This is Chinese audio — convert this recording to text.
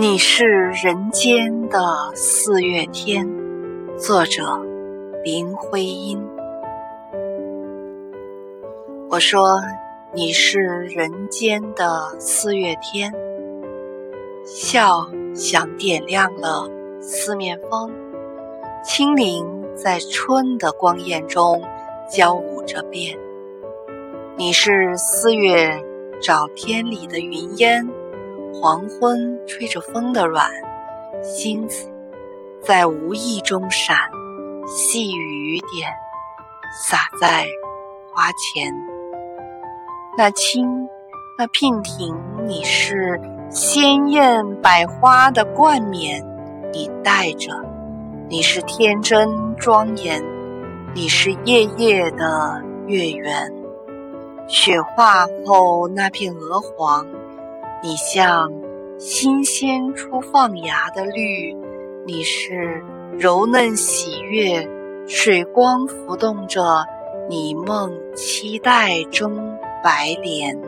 你是人间的四月天，作者林徽因。我说你是人间的四月天，笑像点亮了四面风，轻灵在春的光艳中交舞着变。你是四月沼天里的云烟。黄昏吹着风的软星子，在无意中闪，细雨点洒在花前。那青，那娉婷，你是鲜艳百花的冠冕，你戴着；你是天真庄严，你是夜夜的月圆。雪化后那片鹅黄。你像新鲜初放芽的绿，你是柔嫩喜悦，水光浮动着你梦期待中白莲。